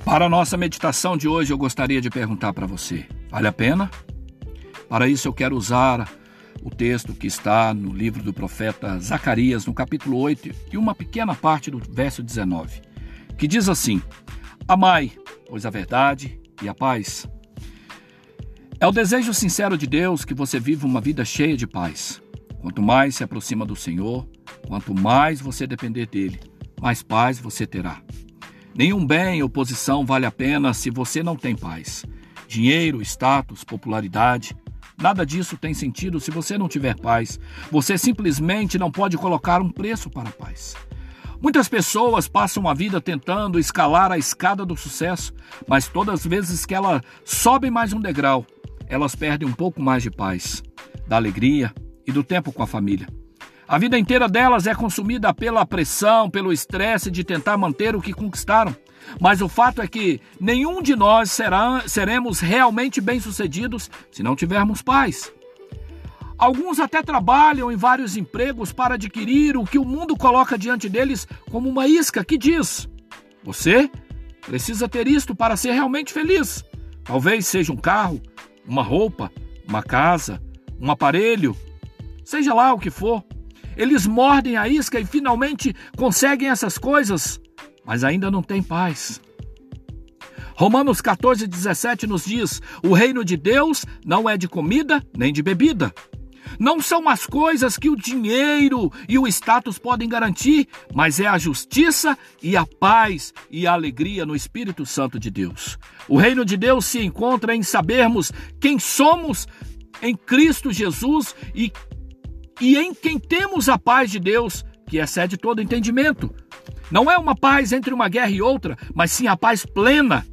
Para a nossa meditação de hoje, eu gostaria de perguntar para você: vale a pena? Para isso, eu quero usar o texto que está no livro do profeta Zacarias, no capítulo 8, e uma pequena parte do verso 19, que diz assim: Amai, pois a verdade e a paz. É o desejo sincero de Deus que você viva uma vida cheia de paz. Quanto mais se aproxima do Senhor, quanto mais você depender dele, mais paz você terá. Nenhum bem ou posição vale a pena se você não tem paz. Dinheiro, status, popularidade, nada disso tem sentido se você não tiver paz. Você simplesmente não pode colocar um preço para a paz. Muitas pessoas passam a vida tentando escalar a escada do sucesso, mas todas as vezes que elas sobem mais um degrau, elas perdem um pouco mais de paz, da alegria e do tempo com a família. A vida inteira delas é consumida pela pressão, pelo estresse de tentar manter o que conquistaram. Mas o fato é que nenhum de nós será, seremos realmente bem-sucedidos se não tivermos paz. Alguns até trabalham em vários empregos para adquirir o que o mundo coloca diante deles como uma isca que diz: Você precisa ter isto para ser realmente feliz. Talvez seja um carro, uma roupa, uma casa, um aparelho, seja lá o que for. Eles mordem a isca e finalmente conseguem essas coisas, mas ainda não têm paz. Romanos 14, 17 nos diz: o reino de Deus não é de comida nem de bebida. Não são as coisas que o dinheiro e o status podem garantir, mas é a justiça e a paz e a alegria no Espírito Santo de Deus. O reino de Deus se encontra em sabermos quem somos em Cristo Jesus e e em quem temos a paz de Deus, que excede todo entendimento. Não é uma paz entre uma guerra e outra, mas sim a paz plena.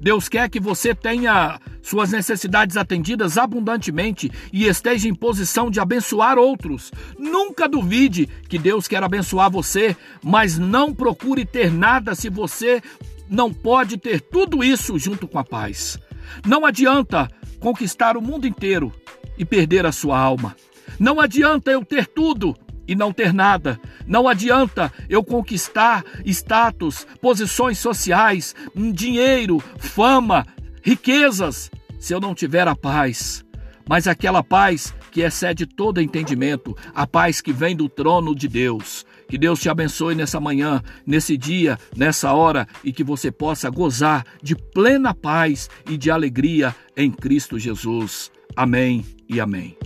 Deus quer que você tenha suas necessidades atendidas abundantemente e esteja em posição de abençoar outros. Nunca duvide que Deus quer abençoar você, mas não procure ter nada se você não pode ter tudo isso junto com a paz. Não adianta conquistar o mundo inteiro e perder a sua alma. Não adianta eu ter tudo e não ter nada. Não adianta eu conquistar status, posições sociais, dinheiro, fama, riquezas, se eu não tiver a paz. Mas aquela paz que excede todo entendimento, a paz que vem do trono de Deus. Que Deus te abençoe nessa manhã, nesse dia, nessa hora e que você possa gozar de plena paz e de alegria em Cristo Jesus. Amém e amém.